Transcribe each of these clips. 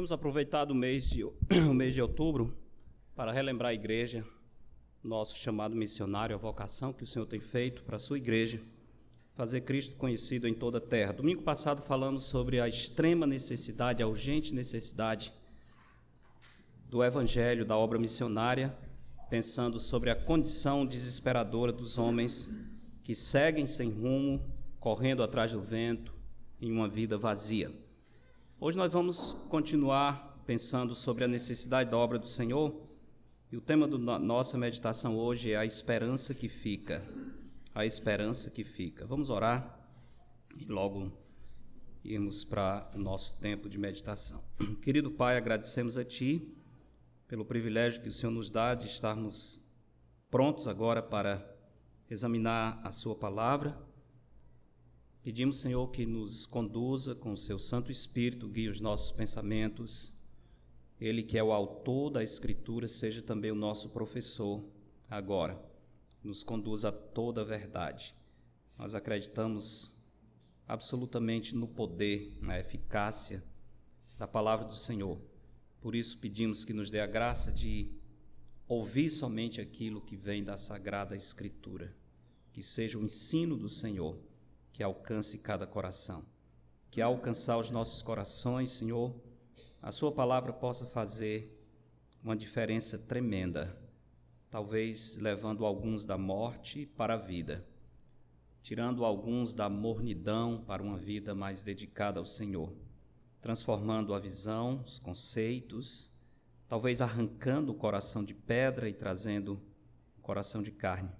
Temos aproveitado o mês, de, o mês de outubro para relembrar a igreja, nosso chamado missionário, a vocação que o Senhor tem feito para a sua igreja, fazer Cristo conhecido em toda a terra. Domingo passado falamos sobre a extrema necessidade, a urgente necessidade do evangelho, da obra missionária, pensando sobre a condição desesperadora dos homens que seguem sem rumo, correndo atrás do vento, em uma vida vazia. Hoje nós vamos continuar pensando sobre a necessidade da obra do Senhor. E o tema da nossa meditação hoje é a esperança que fica. A esperança que fica. Vamos orar e logo irmos para o nosso tempo de meditação. Querido Pai, agradecemos a Ti pelo privilégio que o Senhor nos dá de estarmos prontos agora para examinar a Sua palavra Pedimos, Senhor, que nos conduza com o seu Santo Espírito, guie os nossos pensamentos. Ele que é o autor da Escritura, seja também o nosso professor agora. Nos conduza a toda a verdade. Nós acreditamos absolutamente no poder, na eficácia da palavra do Senhor. Por isso pedimos que nos dê a graça de ouvir somente aquilo que vem da Sagrada Escritura, que seja o ensino do Senhor que alcance cada coração. Que alcançar os nossos corações, Senhor, a Sua palavra possa fazer uma diferença tremenda, talvez levando alguns da morte para a vida, tirando alguns da mornidão para uma vida mais dedicada ao Senhor, transformando a visão, os conceitos, talvez arrancando o coração de pedra e trazendo o coração de carne,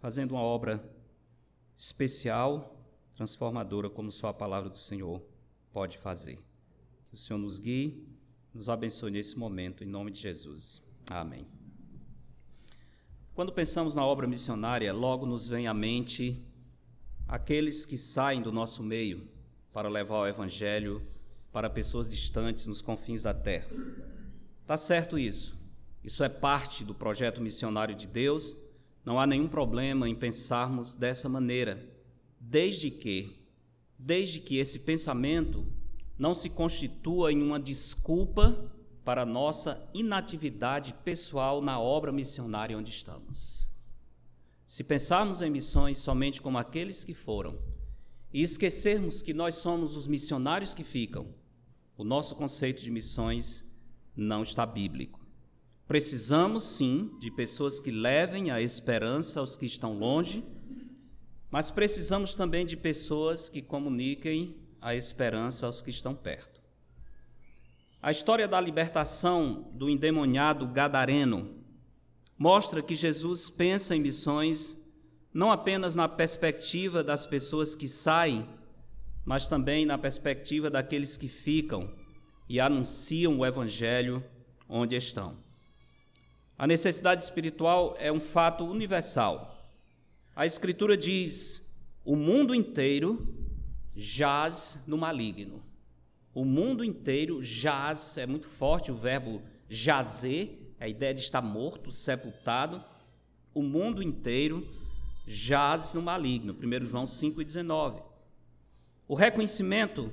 fazendo uma obra especial transformadora como só a palavra do Senhor pode fazer. Que o Senhor nos guie, nos abençoe nesse momento, em nome de Jesus. Amém. Quando pensamos na obra missionária, logo nos vem à mente aqueles que saem do nosso meio para levar o Evangelho para pessoas distantes nos confins da terra. Tá certo isso. Isso é parte do projeto missionário de Deus. Não há nenhum problema em pensarmos dessa maneira desde que, desde que esse pensamento não se constitua em uma desculpa para nossa inatividade pessoal na obra missionária onde estamos. Se pensarmos em missões somente como aqueles que foram e esquecermos que nós somos os missionários que ficam, o nosso conceito de missões não está bíblico. Precisamos sim de pessoas que levem a esperança aos que estão longe mas precisamos também de pessoas que comuniquem a esperança aos que estão perto. A história da libertação do endemoniado gadareno mostra que Jesus pensa em missões não apenas na perspectiva das pessoas que saem, mas também na perspectiva daqueles que ficam e anunciam o evangelho onde estão. A necessidade espiritual é um fato universal a Escritura diz: o mundo inteiro jaz no maligno. O mundo inteiro jaz, é muito forte o verbo jazer, a ideia de estar morto, sepultado. O mundo inteiro jaz no maligno. 1 João 5,19. O reconhecimento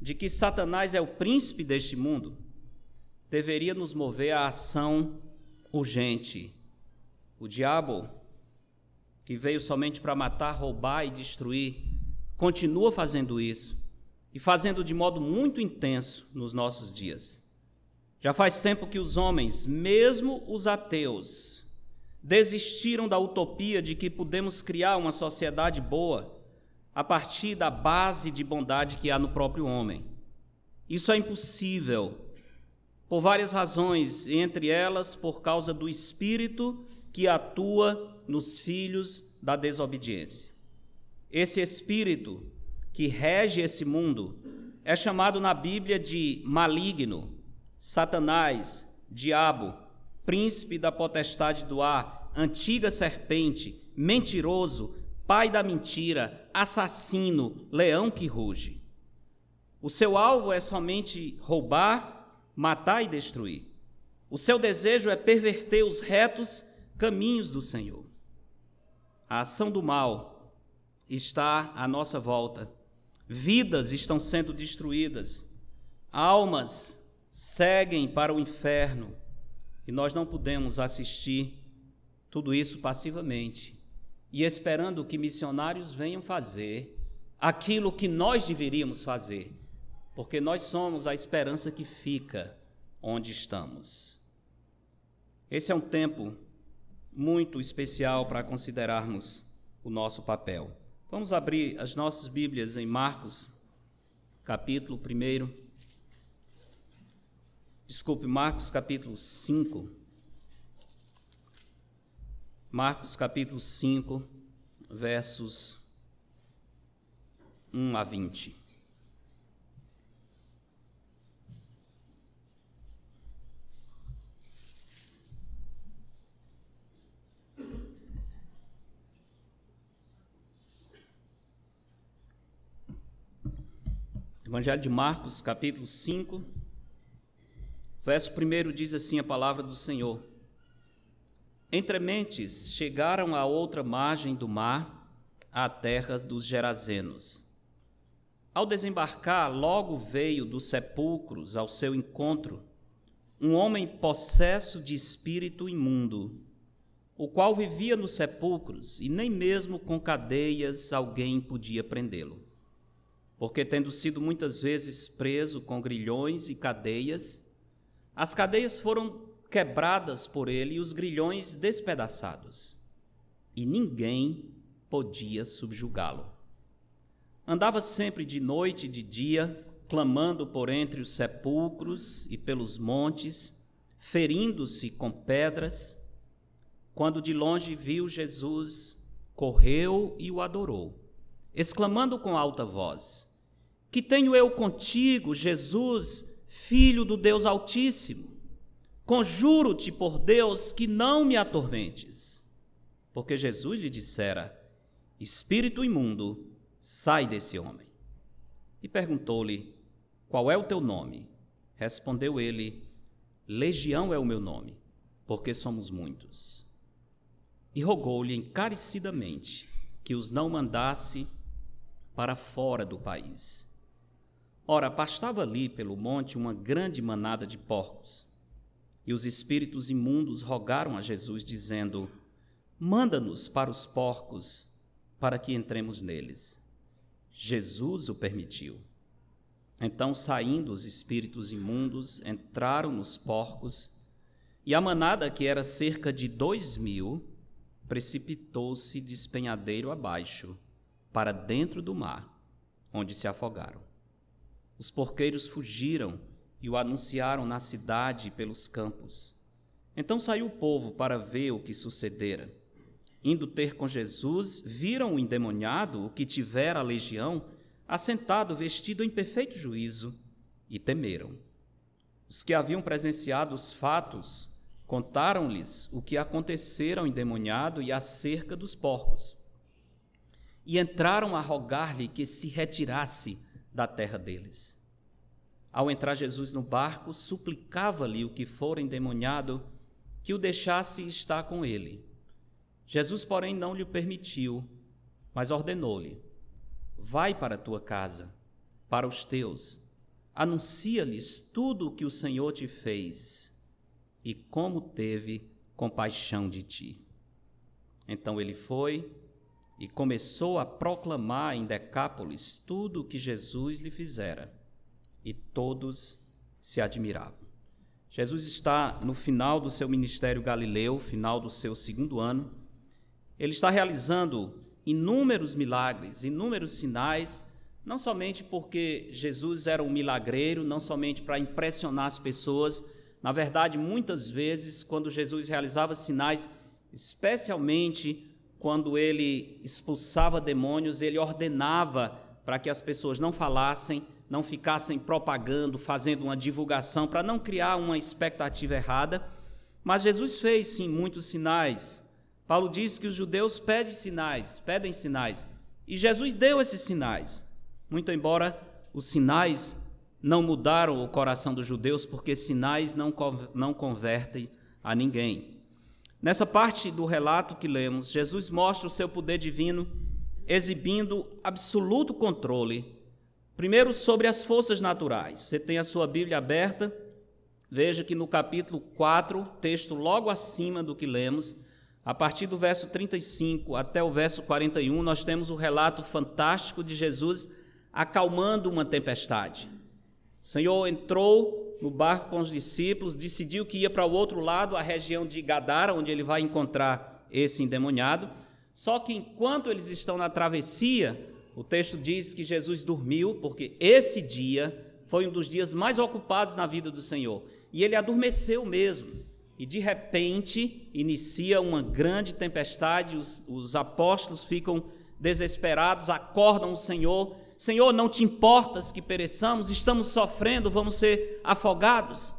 de que Satanás é o príncipe deste mundo deveria nos mover à ação urgente. O diabo que veio somente para matar, roubar e destruir, continua fazendo isso e fazendo de modo muito intenso nos nossos dias. Já faz tempo que os homens, mesmo os ateus, desistiram da utopia de que podemos criar uma sociedade boa a partir da base de bondade que há no próprio homem. Isso é impossível, por várias razões, entre elas por causa do espírito que atua nos filhos da desobediência. Esse espírito que rege esse mundo é chamado na Bíblia de maligno, Satanás, diabo, príncipe da potestade do ar, antiga serpente, mentiroso, pai da mentira, assassino, leão que ruge. O seu alvo é somente roubar, matar e destruir. O seu desejo é perverter os retos caminhos do Senhor. A ação do mal está à nossa volta. Vidas estão sendo destruídas. Almas seguem para o inferno e nós não podemos assistir tudo isso passivamente e esperando que missionários venham fazer aquilo que nós deveríamos fazer, porque nós somos a esperança que fica onde estamos. Esse é um tempo muito especial para considerarmos o nosso papel. Vamos abrir as nossas Bíblias em Marcos, capítulo 1. Desculpe, Marcos capítulo 5. Marcos capítulo 5, versos 1 a 20. Evangelho de Marcos, capítulo 5, verso 1 diz assim a palavra do Senhor. Entre mentes chegaram à outra margem do mar, à terra dos Gerazenos. Ao desembarcar, logo veio dos sepulcros ao seu encontro um homem possesso de espírito imundo, o qual vivia nos sepulcros e nem mesmo com cadeias alguém podia prendê-lo. Porque, tendo sido muitas vezes preso com grilhões e cadeias, as cadeias foram quebradas por ele e os grilhões despedaçados, e ninguém podia subjugá-lo. Andava sempre de noite e de dia, clamando por entre os sepulcros e pelos montes, ferindo-se com pedras. Quando de longe viu Jesus, correu e o adorou, exclamando com alta voz: Que tenho eu contigo, Jesus, filho do Deus Altíssimo? Conjuro-te por Deus que não me atormentes. Porque Jesus lhe dissera: Espírito imundo, sai desse homem. E perguntou-lhe: Qual é o teu nome? Respondeu ele: Legião é o meu nome, porque somos muitos. E rogou-lhe encarecidamente que os não mandasse para fora do país. Ora, pastava ali pelo monte uma grande manada de porcos e os espíritos imundos rogaram a Jesus, dizendo: Manda-nos para os porcos, para que entremos neles. Jesus o permitiu. Então, saindo os espíritos imundos, entraram nos porcos, e a manada, que era cerca de dois mil, precipitou-se despenhadeiro abaixo, para dentro do mar, onde se afogaram. Os porqueiros fugiram e o anunciaram na cidade e pelos campos. Então saiu o povo para ver o que sucedera. Indo ter com Jesus, viram o endemoniado, o que tivera a legião, assentado, vestido em perfeito juízo, e temeram. Os que haviam presenciado os fatos contaram-lhes o que acontecera ao endemoniado e acerca dos porcos. E entraram a rogar-lhe que se retirasse da terra deles. Ao entrar Jesus no barco, suplicava-lhe o que fora endemoniado que o deixasse estar com ele. Jesus, porém, não lhe permitiu, mas ordenou-lhe: Vai para a tua casa, para os teus, anuncia-lhes tudo o que o Senhor te fez e como teve compaixão de ti. Então ele foi e começou a proclamar em Decápolis tudo o que Jesus lhe fizera e todos se admiravam. Jesus está no final do seu ministério galileu, final do seu segundo ano. Ele está realizando inúmeros milagres, inúmeros sinais, não somente porque Jesus era um milagreiro, não somente para impressionar as pessoas. Na verdade, muitas vezes, quando Jesus realizava sinais, especialmente quando ele expulsava demônios, ele ordenava para que as pessoas não falassem, não ficassem propagando, fazendo uma divulgação, para não criar uma expectativa errada. Mas Jesus fez sim muitos sinais. Paulo diz que os judeus pedem sinais, pedem sinais. E Jesus deu esses sinais. Muito embora os sinais não mudaram o coração dos judeus, porque sinais não, não convertem a ninguém. Nessa parte do relato que lemos, Jesus mostra o seu poder divino, exibindo absoluto controle Primeiro, sobre as forças naturais. Você tem a sua Bíblia aberta veja que no capítulo 4, texto logo acima do que lemos, a partir do verso 35 até o verso 41, nós temos o relato fantástico de Jesus acalmando uma tempestade. O Senhor entrou no barco com os discípulos, decidiu que ia para o outro lado, a região de Gadara, onde ele vai encontrar esse endemoniado. Só que enquanto eles estão na travessia, o texto diz que Jesus dormiu, porque esse dia foi um dos dias mais ocupados na vida do Senhor. E ele adormeceu mesmo. E de repente inicia uma grande tempestade, os, os apóstolos ficam desesperados, acordam o Senhor. Senhor, não te importas que pereçamos, estamos sofrendo, vamos ser afogados.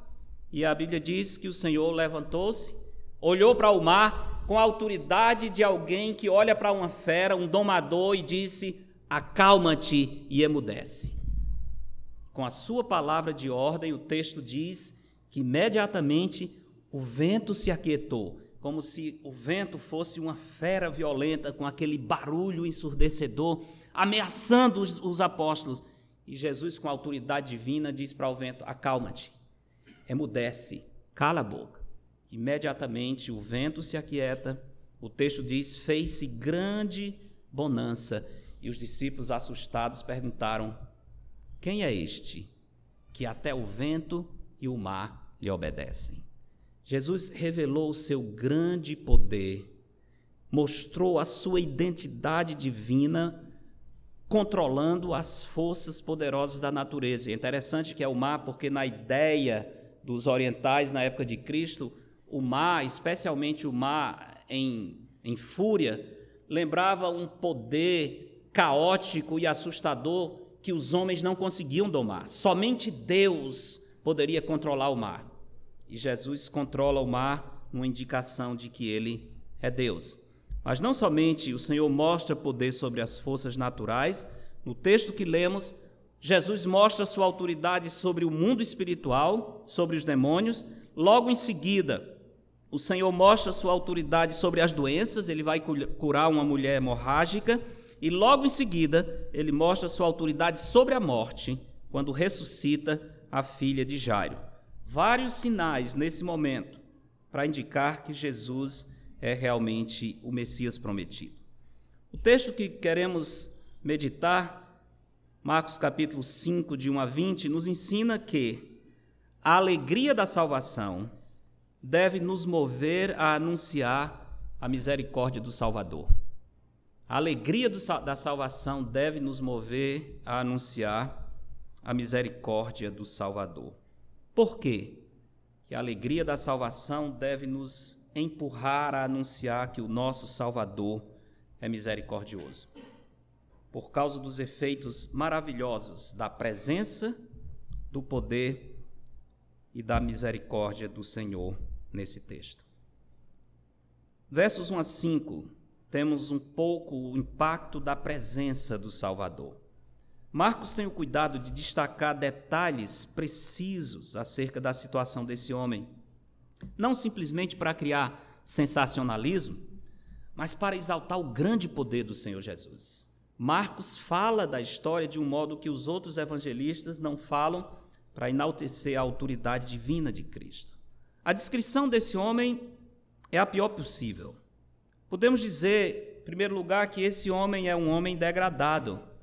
E a Bíblia diz que o Senhor levantou-se, olhou para o mar com a autoridade de alguém que olha para uma fera, um domador, e disse: Acalma-te e emudece. Com a sua palavra de ordem, o texto diz que imediatamente o vento se aquietou, como se o vento fosse uma fera violenta com aquele barulho ensurdecedor, ameaçando os, os apóstolos. E Jesus, com autoridade divina, diz para o vento: Acalma-te, emudece, cala a boca. Imediatamente o vento se aquieta, o texto diz: fez-se grande bonança. E os discípulos, assustados, perguntaram: Quem é este que até o vento e o mar lhe obedecem? Jesus revelou o seu grande poder, mostrou a sua identidade divina, controlando as forças poderosas da natureza. É interessante que é o mar, porque na ideia dos orientais na época de Cristo, o mar, especialmente o mar em, em fúria, lembrava um poder caótico e assustador que os homens não conseguiam domar. Somente Deus poderia controlar o mar. E Jesus controla o mar, uma indicação de que ele é Deus. Mas não somente o Senhor mostra poder sobre as forças naturais, no texto que lemos, Jesus mostra sua autoridade sobre o mundo espiritual, sobre os demônios. Logo em seguida, o Senhor mostra sua autoridade sobre as doenças, ele vai curar uma mulher hemorrágica. E logo em seguida, ele mostra sua autoridade sobre a morte, quando ressuscita a filha de Jairo vários sinais nesse momento para indicar que Jesus é realmente o Messias prometido. O texto que queremos meditar, Marcos capítulo 5, de 1 a 20, nos ensina que a alegria da salvação deve nos mover a anunciar a misericórdia do Salvador. A alegria do, da salvação deve nos mover a anunciar a misericórdia do Salvador. Por quê? Que a alegria da salvação deve nos empurrar a anunciar que o nosso Salvador é misericordioso. Por causa dos efeitos maravilhosos da presença, do poder e da misericórdia do Senhor nesse texto. Versos 1 a 5, temos um pouco o impacto da presença do Salvador. Marcos tem o cuidado de destacar detalhes precisos acerca da situação desse homem, não simplesmente para criar sensacionalismo, mas para exaltar o grande poder do Senhor Jesus. Marcos fala da história de um modo que os outros evangelistas não falam para enaltecer a autoridade divina de Cristo. A descrição desse homem é a pior possível. Podemos dizer, em primeiro lugar, que esse homem é um homem degradado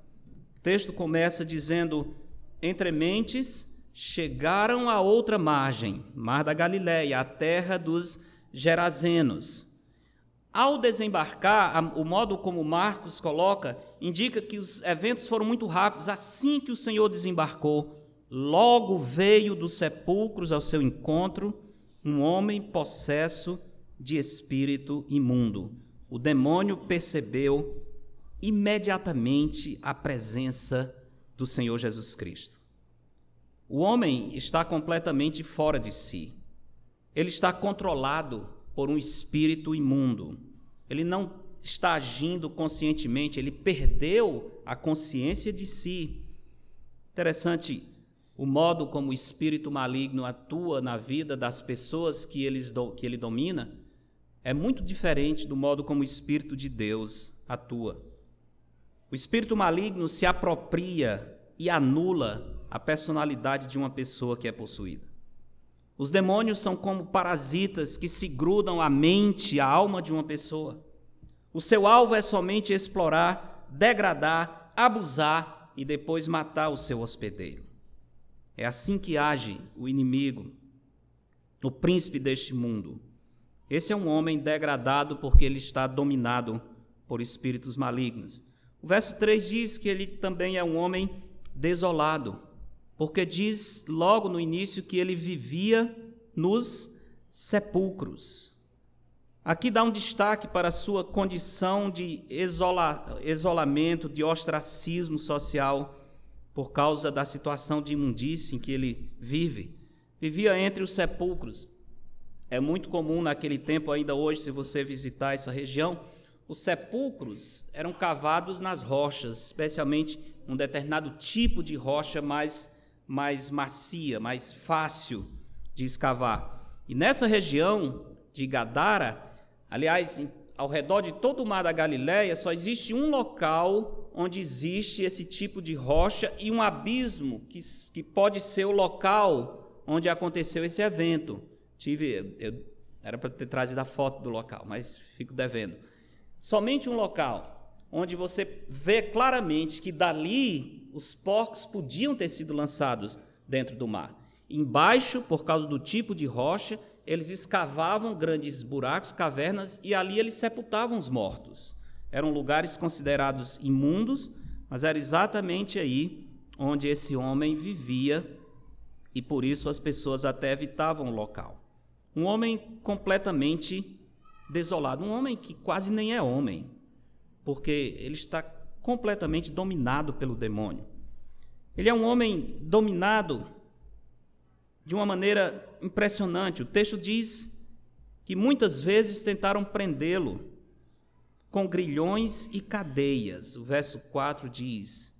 o texto começa dizendo: entre mentes chegaram a outra margem, mar da Galiléia, a terra dos Gerazenos. Ao desembarcar, o modo como Marcos coloca indica que os eventos foram muito rápidos. Assim que o Senhor desembarcou, logo veio dos sepulcros ao seu encontro um homem possesso de espírito imundo. O demônio percebeu imediatamente a presença do Senhor Jesus Cristo. O homem está completamente fora de si. Ele está controlado por um espírito imundo. Ele não está agindo conscientemente, ele perdeu a consciência de si. Interessante o modo como o espírito maligno atua na vida das pessoas que, eles, que ele domina é muito diferente do modo como o espírito de Deus atua. O espírito maligno se apropria e anula a personalidade de uma pessoa que é possuída. Os demônios são como parasitas que se grudam à mente, à alma de uma pessoa. O seu alvo é somente explorar, degradar, abusar e depois matar o seu hospedeiro. É assim que age o inimigo, o príncipe deste mundo. Esse é um homem degradado porque ele está dominado por espíritos malignos. O verso 3 diz que ele também é um homem desolado, porque diz logo no início que ele vivia nos sepulcros. Aqui dá um destaque para a sua condição de isola, isolamento, de ostracismo social, por causa da situação de imundície em que ele vive. Vivia entre os sepulcros. É muito comum naquele tempo, ainda hoje, se você visitar essa região, os sepulcros eram cavados nas rochas, especialmente um determinado tipo de rocha mais mais macia, mais fácil de escavar. E nessa região de Gadara, aliás, ao redor de todo o mar da Galiléia, só existe um local onde existe esse tipo de rocha e um abismo que, que pode ser o local onde aconteceu esse evento. Tive, eu, era para ter trazido a foto do local, mas fico devendo. Somente um local onde você vê claramente que dali os porcos podiam ter sido lançados dentro do mar. Embaixo, por causa do tipo de rocha, eles escavavam grandes buracos, cavernas, e ali eles sepultavam os mortos. Eram lugares considerados imundos, mas era exatamente aí onde esse homem vivia, e por isso as pessoas até evitavam o local. Um homem completamente desolado, um homem que quase nem é homem, porque ele está completamente dominado pelo demônio. Ele é um homem dominado de uma maneira impressionante. O texto diz que muitas vezes tentaram prendê-lo com grilhões e cadeias. O verso 4 diz: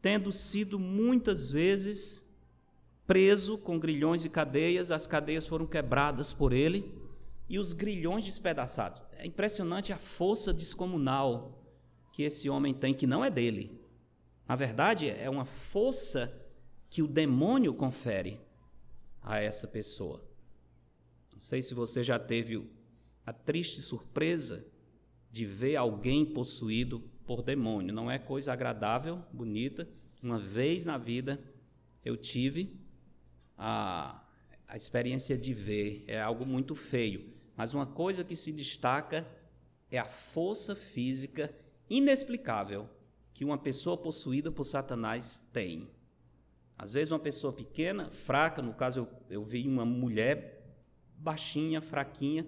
tendo sido muitas vezes preso com grilhões e cadeias, as cadeias foram quebradas por ele e os grilhões despedaçados. É impressionante a força descomunal que esse homem tem, que não é dele. Na verdade, é uma força que o demônio confere a essa pessoa. Não sei se você já teve a triste surpresa de ver alguém possuído por demônio. Não é coisa agradável, bonita. Uma vez na vida eu tive a, a experiência de ver, é algo muito feio. Mas uma coisa que se destaca é a força física inexplicável que uma pessoa possuída por Satanás tem. Às vezes, uma pessoa pequena, fraca, no caso, eu, eu vi uma mulher baixinha, fraquinha,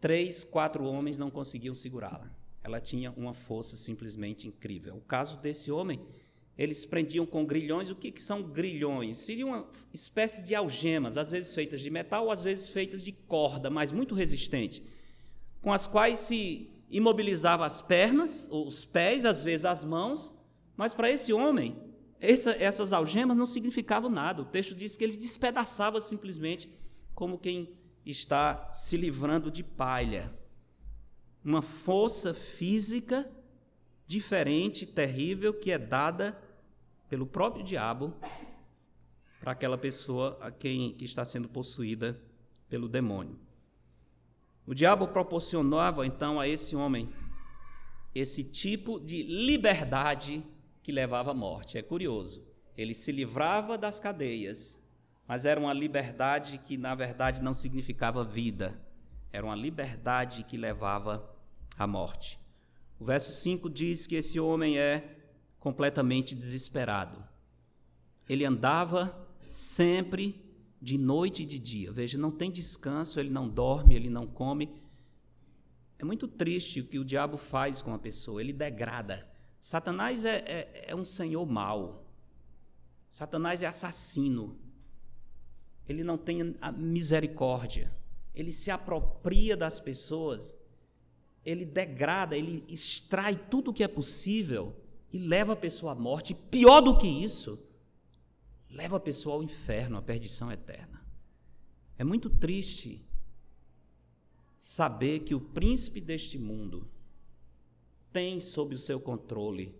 três, quatro homens não conseguiam segurá-la. Ela tinha uma força simplesmente incrível. O caso desse homem, eles prendiam com grilhões. O que, que são grilhões? Seriam uma espécie de algemas, às vezes feitas de metal, às vezes feitas de corda, mas muito resistente, com as quais se imobilizava as pernas, os pés, às vezes as mãos, mas para esse homem, essa, essas algemas não significavam nada. O texto diz que ele despedaçava simplesmente como quem está se livrando de palha. Uma força física diferente, terrível, que é dada pelo próprio diabo para aquela pessoa a quem que está sendo possuída pelo demônio. O diabo proporcionava então a esse homem esse tipo de liberdade que levava à morte. É curioso. Ele se livrava das cadeias, mas era uma liberdade que na verdade não significava vida. Era uma liberdade que levava à morte. O verso 5 diz que esse homem é completamente desesperado. Ele andava sempre de noite e de dia. Veja, não tem descanso, ele não dorme, ele não come. É muito triste o que o diabo faz com a pessoa, ele degrada. Satanás é, é, é um senhor mau. Satanás é assassino. Ele não tem a misericórdia. Ele se apropria das pessoas. Ele degrada, ele extrai tudo o que é possível e leva a pessoa à morte. pior do que isso, leva a pessoa ao inferno, à perdição eterna. É muito triste saber que o príncipe deste mundo tem sob o seu controle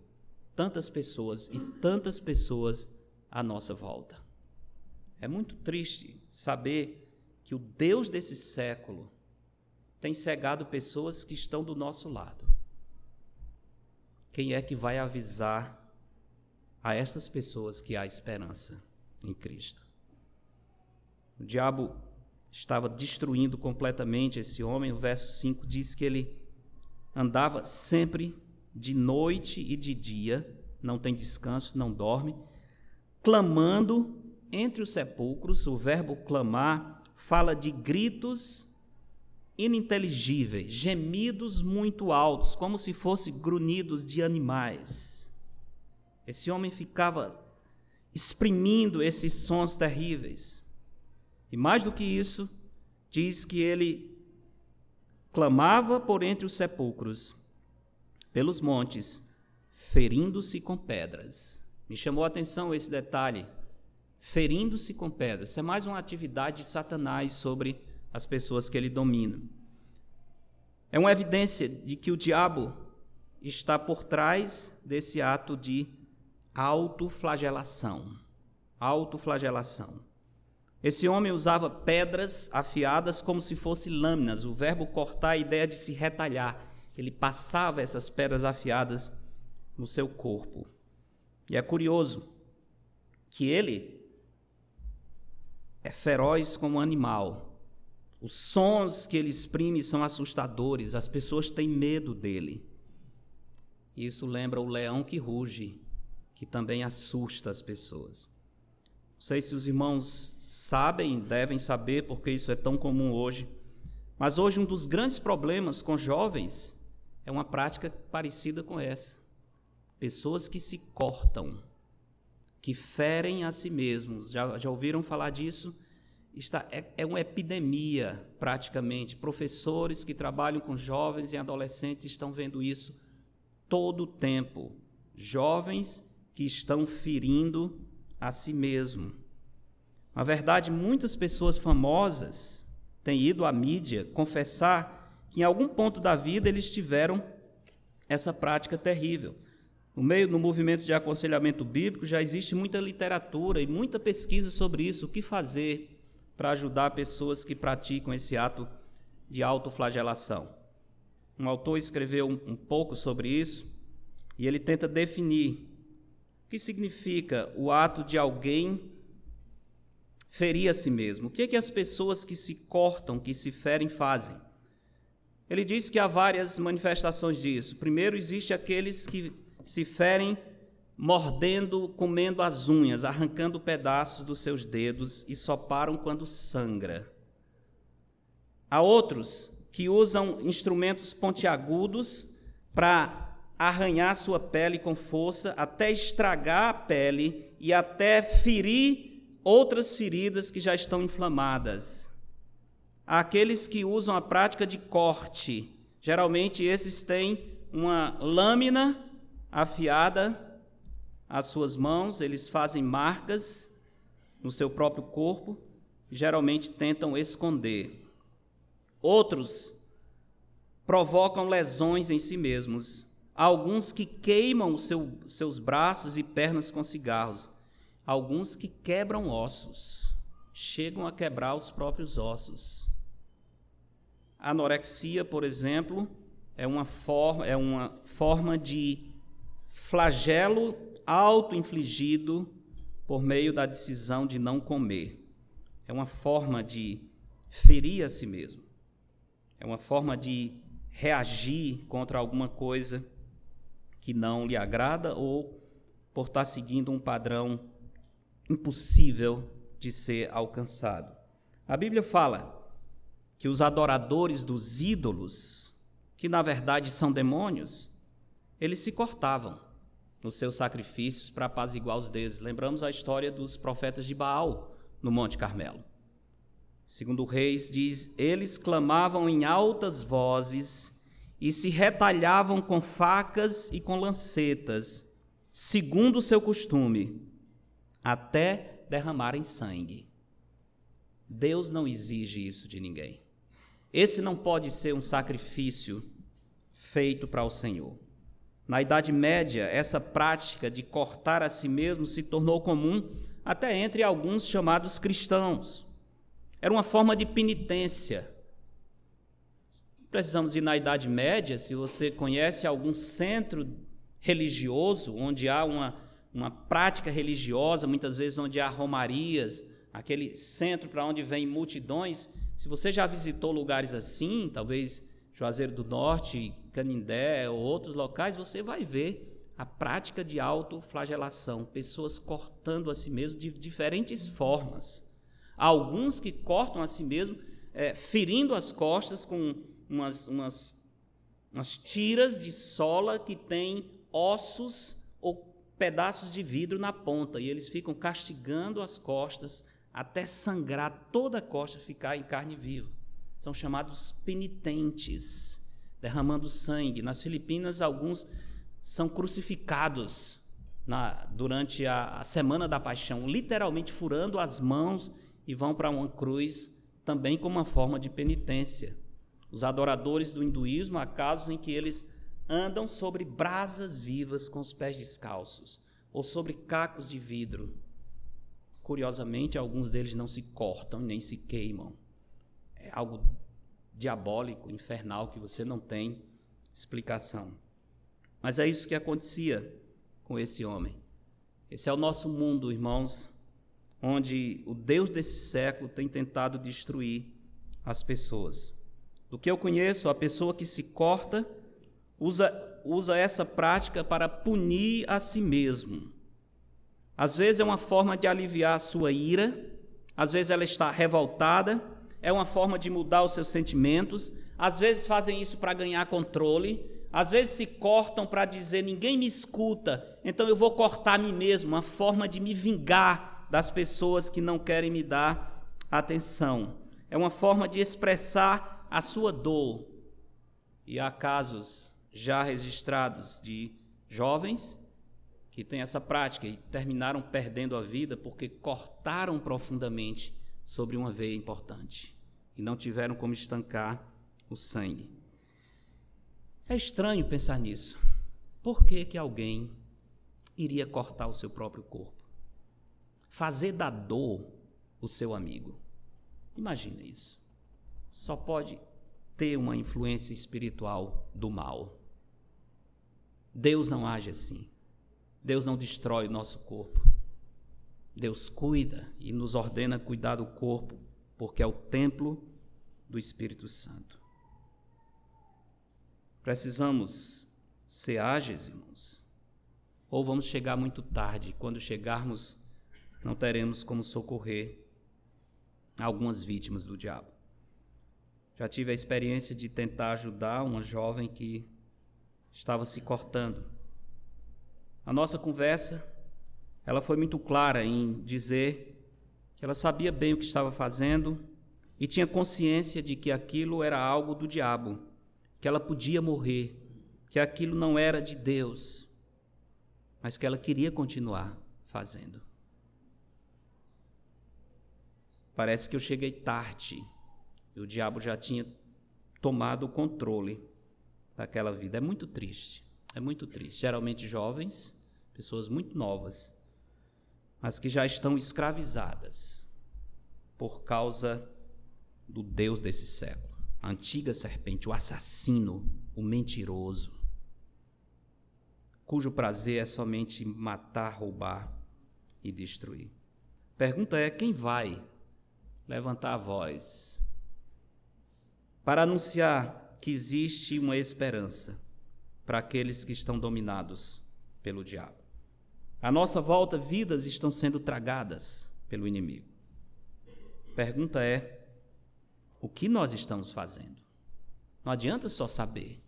tantas pessoas e tantas pessoas à nossa volta. É muito triste saber que o Deus desse século tem cegado pessoas que estão do nosso lado. Quem é que vai avisar a estas pessoas que há esperança em Cristo? O diabo estava destruindo completamente esse homem. O verso 5 diz que ele andava sempre de noite e de dia, não tem descanso, não dorme, clamando entre os sepulcros. O verbo clamar fala de gritos ininteligíveis, gemidos muito altos, como se fossem grunhidos de animais. Esse homem ficava exprimindo esses sons terríveis. E mais do que isso, diz que ele clamava por entre os sepulcros, pelos montes, ferindo-se com pedras. Me chamou a atenção esse detalhe. Ferindo-se com pedras. Isso é mais uma atividade de Satanás sobre as pessoas que ele domina. É uma evidência de que o diabo está por trás desse ato de autoflagelação. Autoflagelação. Esse homem usava pedras afiadas como se fossem lâminas. O verbo cortar, a ideia de se retalhar. Ele passava essas pedras afiadas no seu corpo. E é curioso que ele é feroz como um animal. Os sons que ele exprime são assustadores, as pessoas têm medo dele. Isso lembra o leão que ruge, que também assusta as pessoas. Não sei se os irmãos sabem, devem saber, porque isso é tão comum hoje. Mas hoje um dos grandes problemas com jovens é uma prática parecida com essa. Pessoas que se cortam, que ferem a si mesmos. Já, já ouviram falar disso? Está, é, é uma epidemia, praticamente. Professores que trabalham com jovens e adolescentes estão vendo isso todo o tempo. Jovens que estão ferindo a si mesmo. Na verdade, muitas pessoas famosas têm ido à mídia confessar que em algum ponto da vida eles tiveram essa prática terrível. No meio do movimento de aconselhamento bíblico já existe muita literatura e muita pesquisa sobre isso, o que fazer para ajudar pessoas que praticam esse ato de autoflagelação. Um autor escreveu um, pouco sobre isso e ele tenta definir o que significa o ato de alguém ferir a si mesmo? O que, é que as pessoas que se cortam, que se ferem, fazem? Ele diz que há várias manifestações disso. Primeiro, existe aqueles que se ferem mordendo, comendo as unhas, arrancando pedaços dos seus dedos e só param quando sangra. Há outros que usam instrumentos pontiagudos para arranhar sua pele com força, até estragar a pele e até ferir outras feridas que já estão inflamadas. Aqueles que usam a prática de corte. Geralmente esses têm uma lâmina afiada às suas mãos, eles fazem marcas no seu próprio corpo, geralmente tentam esconder. Outros provocam lesões em si mesmos, Alguns que queimam seu, seus braços e pernas com cigarros. Alguns que quebram ossos, chegam a quebrar os próprios ossos. A anorexia, por exemplo, é uma, forma, é uma forma de flagelo auto-infligido por meio da decisão de não comer. É uma forma de ferir a si mesmo. É uma forma de reagir contra alguma coisa que não lhe agrada ou por estar seguindo um padrão impossível de ser alcançado. A Bíblia fala que os adoradores dos ídolos, que na verdade são demônios, eles se cortavam nos seus sacrifícios para apaziguar os deuses. Lembramos a história dos profetas de Baal no Monte Carmelo. Segundo o Reis diz, eles clamavam em altas vozes e se retalhavam com facas e com lancetas, segundo o seu costume, até derramarem sangue. Deus não exige isso de ninguém. Esse não pode ser um sacrifício feito para o Senhor. Na Idade Média, essa prática de cortar a si mesmo se tornou comum até entre alguns chamados cristãos. Era uma forma de penitência. Precisamos ir na Idade Média, se você conhece algum centro religioso, onde há uma, uma prática religiosa, muitas vezes onde há romarias, aquele centro para onde vêm multidões. Se você já visitou lugares assim, talvez Juazeiro do Norte, Canindé ou outros locais, você vai ver a prática de autoflagelação, pessoas cortando a si mesmo de diferentes formas. Alguns que cortam a si mesmo, é, ferindo as costas com umas, umas, umas tiras de sola que têm ossos ou pedaços de vidro na ponta, e eles ficam castigando as costas até sangrar toda a costa, ficar em carne viva. São chamados penitentes, derramando sangue. Nas Filipinas, alguns são crucificados na, durante a, a semana da paixão, literalmente furando as mãos e vão para uma cruz, também como uma forma de penitência. Os adoradores do hinduísmo há casos em que eles andam sobre brasas vivas com os pés descalços, ou sobre cacos de vidro. Curiosamente, alguns deles não se cortam nem se queimam. É algo diabólico, infernal, que você não tem explicação. Mas é isso que acontecia com esse homem. Esse é o nosso mundo, irmãos, onde o Deus desse século tem tentado destruir as pessoas. Do que eu conheço, a pessoa que se corta usa, usa essa prática para punir a si mesmo. Às vezes é uma forma de aliviar a sua ira, às vezes ela está revoltada, é uma forma de mudar os seus sentimentos, às vezes fazem isso para ganhar controle, às vezes se cortam para dizer ninguém me escuta, então eu vou cortar a mim mesmo, uma forma de me vingar das pessoas que não querem me dar atenção. É uma forma de expressar a sua dor. E há casos já registrados de jovens que têm essa prática e terminaram perdendo a vida porque cortaram profundamente sobre uma veia importante e não tiveram como estancar o sangue. É estranho pensar nisso. Por que, que alguém iria cortar o seu próprio corpo? fazer da dor o seu amigo. Imagina isso. Só pode ter uma influência espiritual do mal. Deus não age assim. Deus não destrói o nosso corpo. Deus cuida e nos ordena cuidar do corpo, porque é o templo do Espírito Santo. Precisamos ser ágeis, irmãos, ou vamos chegar muito tarde. Quando chegarmos, não teremos como socorrer algumas vítimas do diabo. Já tive a experiência de tentar ajudar uma jovem que estava se cortando. A nossa conversa, ela foi muito clara em dizer que ela sabia bem o que estava fazendo e tinha consciência de que aquilo era algo do diabo, que ela podia morrer, que aquilo não era de Deus, mas que ela queria continuar fazendo. Parece que eu cheguei tarde e o diabo já tinha tomado o controle daquela vida. É muito triste, é muito triste. Geralmente jovens, pessoas muito novas, mas que já estão escravizadas por causa do Deus desse século. A antiga serpente, o assassino, o mentiroso, cujo prazer é somente matar, roubar e destruir. Pergunta é: quem vai levantar a voz para anunciar que existe uma esperança para aqueles que estão dominados pelo diabo. À nossa volta, vidas estão sendo tragadas pelo inimigo. Pergunta é: o que nós estamos fazendo? Não adianta só saber.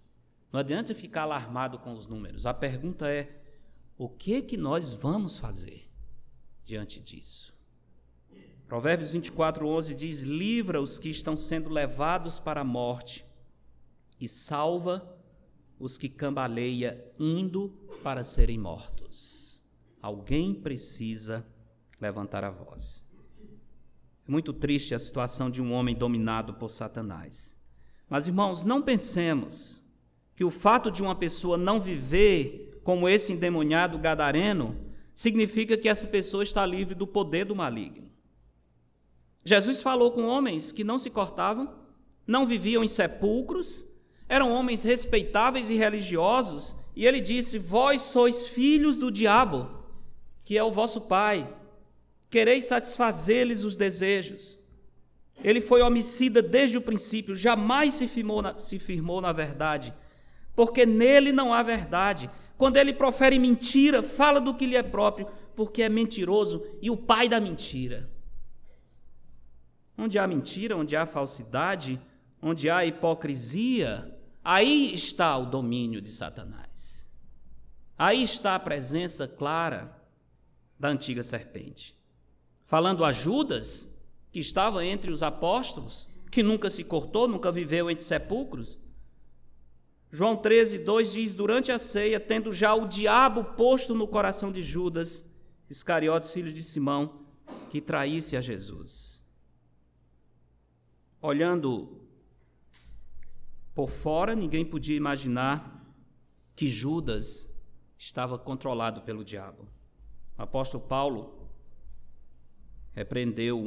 Não adianta ficar alarmado com os números. A pergunta é: o que que nós vamos fazer diante disso? Provérbios 24, 11 diz: Livra os que estão sendo levados para a morte e salva os que cambaleia indo para serem mortos. Alguém precisa levantar a voz. É muito triste a situação de um homem dominado por Satanás. Mas, irmãos, não pensemos que o fato de uma pessoa não viver como esse endemoniado gadareno significa que essa pessoa está livre do poder do maligno. Jesus falou com homens que não se cortavam, não viviam em sepulcros, eram homens respeitáveis e religiosos, e ele disse: Vós sois filhos do diabo, que é o vosso pai, quereis satisfazer-lhes os desejos. Ele foi homicida desde o princípio, jamais se firmou, na, se firmou na verdade, porque nele não há verdade. Quando ele profere mentira, fala do que lhe é próprio, porque é mentiroso e o pai da mentira. Onde há mentira, onde há falsidade, onde há hipocrisia, aí está o domínio de Satanás. Aí está a presença clara da antiga serpente. Falando a Judas, que estava entre os apóstolos, que nunca se cortou, nunca viveu entre sepulcros. João 13, 2 diz: Durante a ceia, tendo já o diabo posto no coração de Judas, Iscariotes, filho de Simão, que traísse a Jesus olhando por fora, ninguém podia imaginar que Judas estava controlado pelo diabo. O apóstolo Paulo repreendeu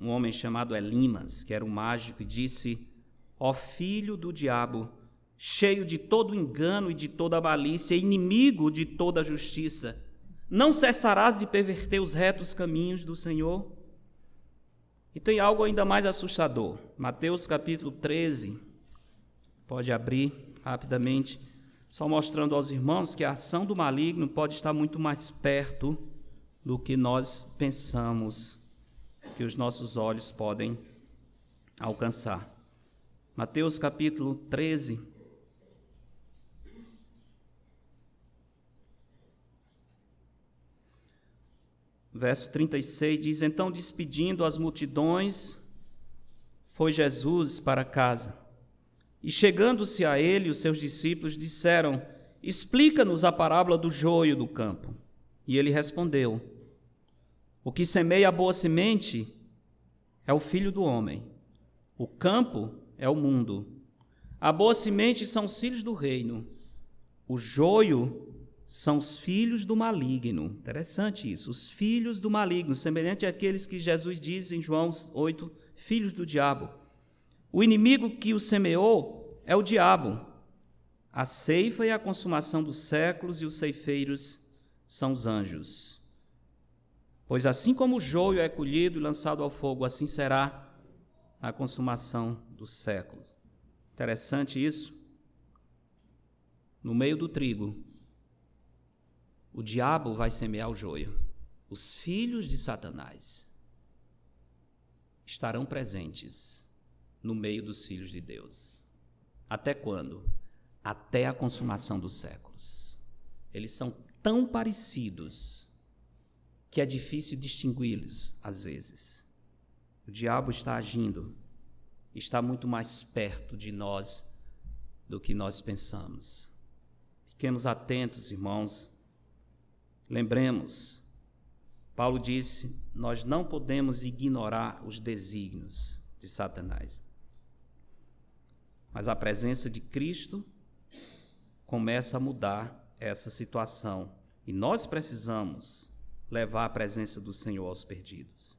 um homem chamado Elimas, que era um mágico, e disse: Ó filho do diabo, cheio de todo engano e de toda malícia, inimigo de toda justiça, não cessarás de perverter os retos caminhos do Senhor? E tem algo ainda mais assustador. Mateus capítulo 13. Pode abrir rapidamente, só mostrando aos irmãos que a ação do maligno pode estar muito mais perto do que nós pensamos que os nossos olhos podem alcançar. Mateus capítulo 13, verso 36 diz: Então, despedindo as multidões, foi Jesus para casa. E chegando-se a ele, os seus discípulos disseram: Explica-nos a parábola do joio do campo. E ele respondeu: O que semeia a boa semente é o filho do homem. O campo é o mundo. A boa semente são os filhos do reino. O joio são os filhos do maligno. Interessante isso, os filhos do maligno, semelhante àqueles que Jesus diz em João 8, filhos do diabo. O inimigo que o semeou é o diabo. A ceifa e a consumação dos séculos e os ceifeiros são os anjos. Pois assim como o joio é colhido e lançado ao fogo, assim será a consumação dos séculos. Interessante isso. No meio do trigo, o diabo vai semear o joio. Os filhos de Satanás estarão presentes no meio dos filhos de Deus. Até quando? Até a consumação dos séculos. Eles são tão parecidos que é difícil distingui-los às vezes. O diabo está agindo, está muito mais perto de nós do que nós pensamos. Fiquemos atentos, irmãos, Lembremos, Paulo disse: nós não podemos ignorar os desígnios de Satanás. Mas a presença de Cristo começa a mudar essa situação e nós precisamos levar a presença do Senhor aos perdidos.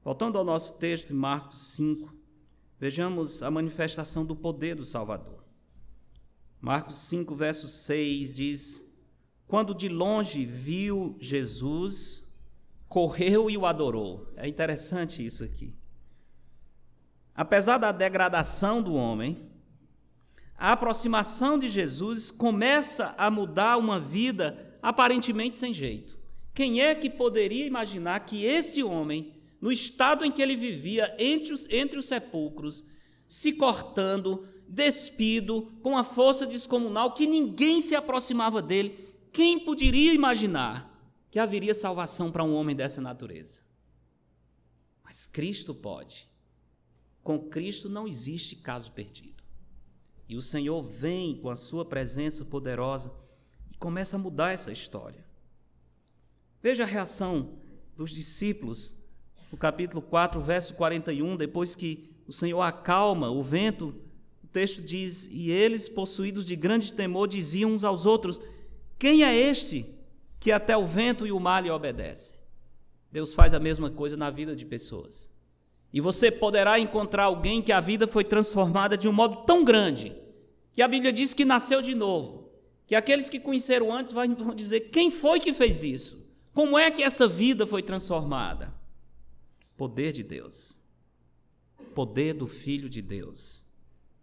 Voltando ao nosso texto em Marcos 5, vejamos a manifestação do poder do Salvador. Marcos 5, verso 6 diz: quando de longe viu Jesus, correu e o adorou. É interessante isso aqui. Apesar da degradação do homem, a aproximação de Jesus começa a mudar uma vida aparentemente sem jeito. Quem é que poderia imaginar que esse homem, no estado em que ele vivia entre os, entre os sepulcros, se cortando, despido, com a força descomunal, que ninguém se aproximava dele, quem poderia imaginar que haveria salvação para um homem dessa natureza? Mas Cristo pode. Com Cristo não existe caso perdido. E o Senhor vem com a sua presença poderosa e começa a mudar essa história. Veja a reação dos discípulos no capítulo 4, verso 41, depois que o Senhor acalma o vento, o texto diz: E eles, possuídos de grande temor, diziam uns aos outros: quem é este que até o vento e o mar lhe obedecem. Deus faz a mesma coisa na vida de pessoas. E você poderá encontrar alguém que a vida foi transformada de um modo tão grande, que a Bíblia diz que nasceu de novo, que aqueles que conheceram antes vão dizer: quem foi que fez isso? Como é que essa vida foi transformada? Poder de Deus. Poder do Filho de Deus,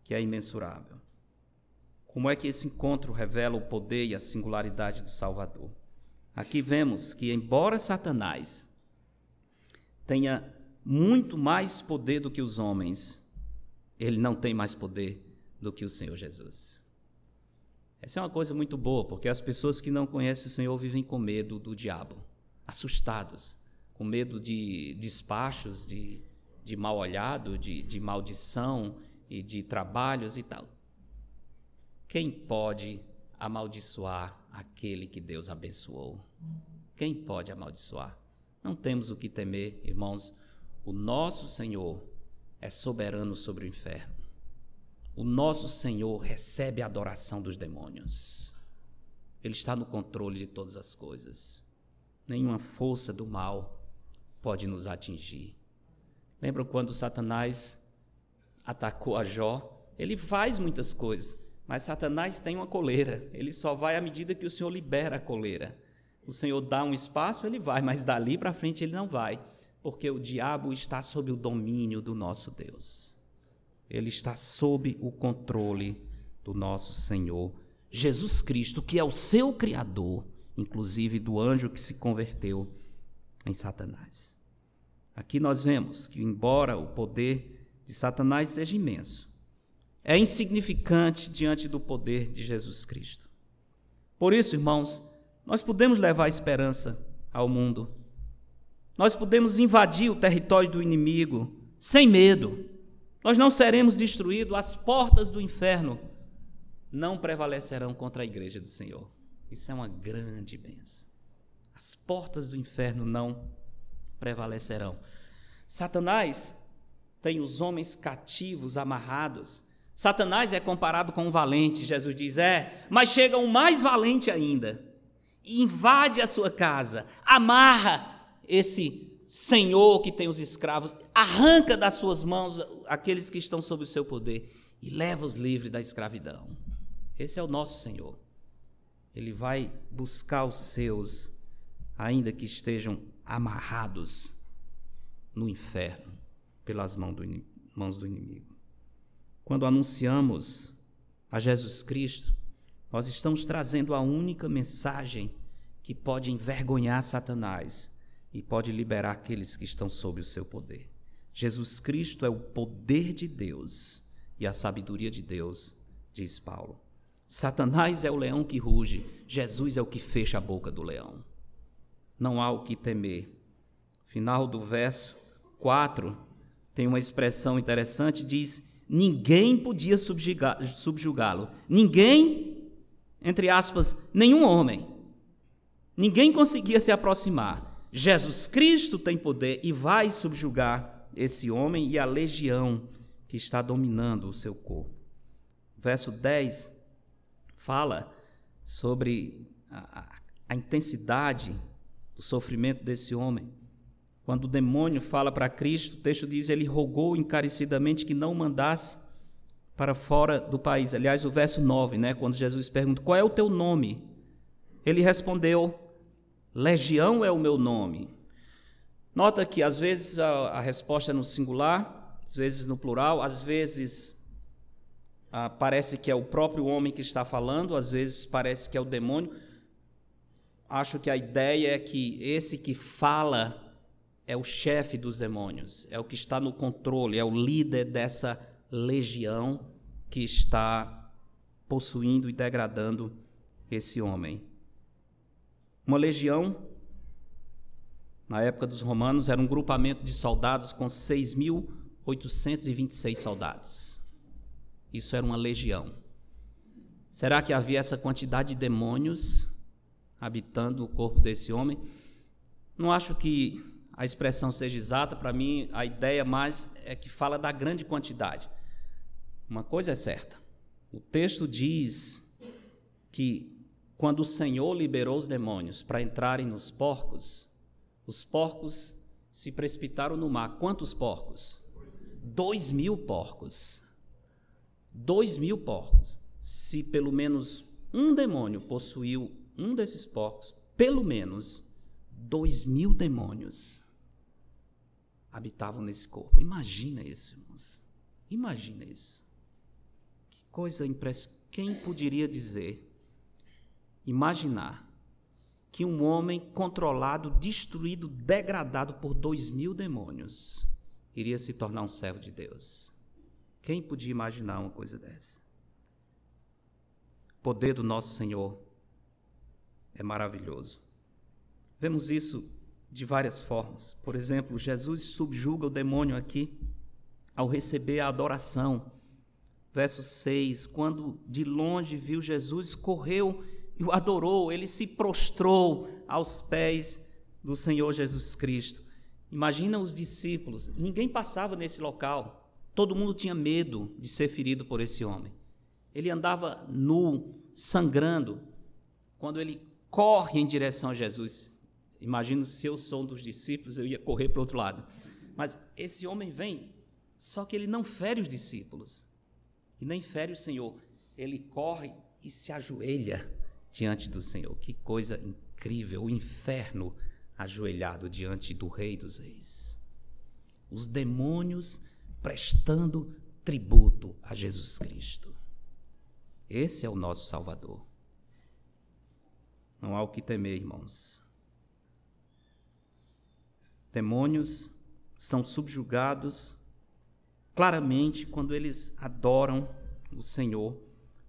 que é imensurável. Como é que esse encontro revela o poder e a singularidade do Salvador? Aqui vemos que, embora Satanás tenha muito mais poder do que os homens, ele não tem mais poder do que o Senhor Jesus. Essa é uma coisa muito boa, porque as pessoas que não conhecem o Senhor vivem com medo do diabo, assustados, com medo de despachos, de, de mal olhado, de, de maldição e de trabalhos e tal. Quem pode amaldiçoar aquele que Deus abençoou? Quem pode amaldiçoar? Não temos o que temer, irmãos. O nosso Senhor é soberano sobre o inferno. O nosso Senhor recebe a adoração dos demônios. Ele está no controle de todas as coisas. Nenhuma força do mal pode nos atingir. Lembram quando Satanás atacou a Jó? Ele faz muitas coisas, mas Satanás tem uma coleira. Ele só vai à medida que o Senhor libera a coleira. O Senhor dá um espaço, ele vai, mas dali para frente ele não vai, porque o diabo está sob o domínio do nosso Deus. Ele está sob o controle do nosso Senhor Jesus Cristo, que é o seu Criador, inclusive do anjo que se converteu em Satanás. Aqui nós vemos que, embora o poder de Satanás seja imenso, é insignificante diante do poder de Jesus Cristo. Por isso, irmãos, nós podemos levar esperança ao mundo. Nós podemos invadir o território do inimigo sem medo. Nós não seremos destruídos, as portas do inferno não prevalecerão contra a igreja do Senhor. Isso é uma grande bênção. As portas do inferno não prevalecerão. Satanás tem os homens cativos, amarrados. Satanás é comparado com um valente, Jesus diz, é, mas chega um mais valente ainda e invade a sua casa, amarra esse senhor que tem os escravos, arranca das suas mãos aqueles que estão sob o seu poder e leva-os livres da escravidão. Esse é o nosso Senhor. Ele vai buscar os seus, ainda que estejam amarrados no inferno pelas mãos do inimigo. Quando anunciamos a Jesus Cristo, nós estamos trazendo a única mensagem que pode envergonhar Satanás e pode liberar aqueles que estão sob o seu poder. Jesus Cristo é o poder de Deus e a sabedoria de Deus, diz Paulo. Satanás é o leão que ruge, Jesus é o que fecha a boca do leão. Não há o que temer. Final do verso 4 tem uma expressão interessante, diz: ninguém podia subjugá-lo. Ninguém entre aspas, nenhum homem. Ninguém conseguia se aproximar. Jesus Cristo tem poder e vai subjugar esse homem e a legião que está dominando o seu corpo. Verso 10 fala sobre a, a intensidade do sofrimento desse homem. Quando o demônio fala para Cristo, o texto diz: Ele rogou encarecidamente que não mandasse para fora do país. Aliás, o verso 9, né, quando Jesus pergunta: Qual é o teu nome? Ele respondeu: Legião é o meu nome. Nota que às vezes a, a resposta é no singular, às vezes no plural, às vezes ah, parece que é o próprio homem que está falando, às vezes parece que é o demônio. Acho que a ideia é que esse que fala é o chefe dos demônios, é o que está no controle, é o líder dessa legião que está possuindo e degradando esse homem. Uma legião, na época dos romanos, era um grupamento de soldados com 6.826 soldados. Isso era uma legião. Será que havia essa quantidade de demônios habitando o corpo desse homem? Não acho que a expressão seja exata, para mim a ideia mais é que fala da grande quantidade. Uma coisa é certa: o texto diz que quando o Senhor liberou os demônios para entrarem nos porcos, os porcos se precipitaram no mar. Quantos porcos? Dois mil porcos. Dois mil porcos. Se pelo menos um demônio possuiu um desses porcos, pelo menos dois mil demônios habitavam nesse corpo. Imagina isso, irmãos. Imagina isso. Que coisa impressionante. Quem poderia dizer, imaginar, que um homem controlado, destruído, degradado por dois mil demônios iria se tornar um servo de Deus? Quem podia imaginar uma coisa dessa? O poder do nosso Senhor é maravilhoso. Vemos isso de várias formas. Por exemplo, Jesus subjuga o demônio aqui ao receber a adoração. Verso 6: Quando de longe viu Jesus, correu e o adorou, ele se prostrou aos pés do Senhor Jesus Cristo. Imagina os discípulos, ninguém passava nesse local, todo mundo tinha medo de ser ferido por esse homem. Ele andava nu, sangrando. Quando ele corre em direção a Jesus, imagino se eu sou um dos discípulos, eu ia correr para o outro lado. Mas esse homem vem, só que ele não fere os discípulos e nem fere o Senhor. Ele corre e se ajoelha diante do Senhor. Que coisa incrível! O inferno ajoelhado diante do Rei dos Reis. Os demônios prestando tributo a Jesus Cristo. Esse é o nosso Salvador. Não há o que temer, irmãos. Demônios são subjugados claramente quando eles adoram o Senhor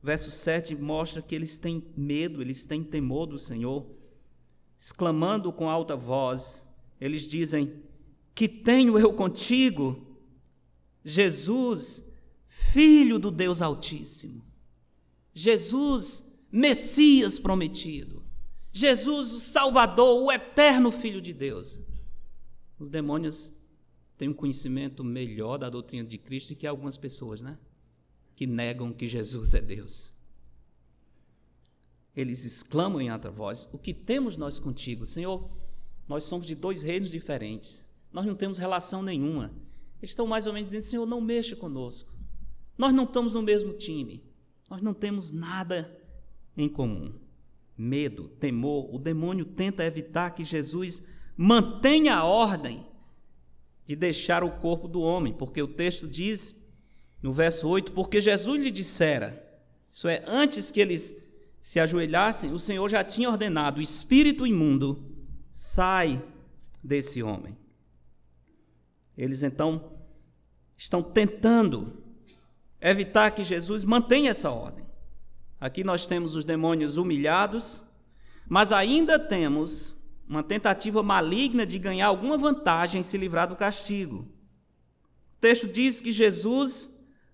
Verso 7 mostra que eles têm medo, eles têm temor do Senhor. Exclamando com alta voz, eles dizem: Que tenho eu contigo, Jesus, Filho do Deus Altíssimo. Jesus, Messias prometido. Jesus, o Salvador, o eterno Filho de Deus. Os demônios têm um conhecimento melhor da doutrina de Cristo que algumas pessoas, né? que negam que Jesus é Deus. Eles exclamam em alta voz: O que temos nós contigo, Senhor? Nós somos de dois reinos diferentes. Nós não temos relação nenhuma. Eles estão mais ou menos dizendo: Senhor, não mexa conosco. Nós não estamos no mesmo time. Nós não temos nada em comum. Medo, temor, o demônio tenta evitar que Jesus mantenha a ordem de deixar o corpo do homem, porque o texto diz no verso 8, porque Jesus lhe dissera, isso é, antes que eles se ajoelhassem, o Senhor já tinha ordenado: espírito imundo sai desse homem. Eles então estão tentando evitar que Jesus mantenha essa ordem. Aqui nós temos os demônios humilhados, mas ainda temos uma tentativa maligna de ganhar alguma vantagem em se livrar do castigo. O texto diz que Jesus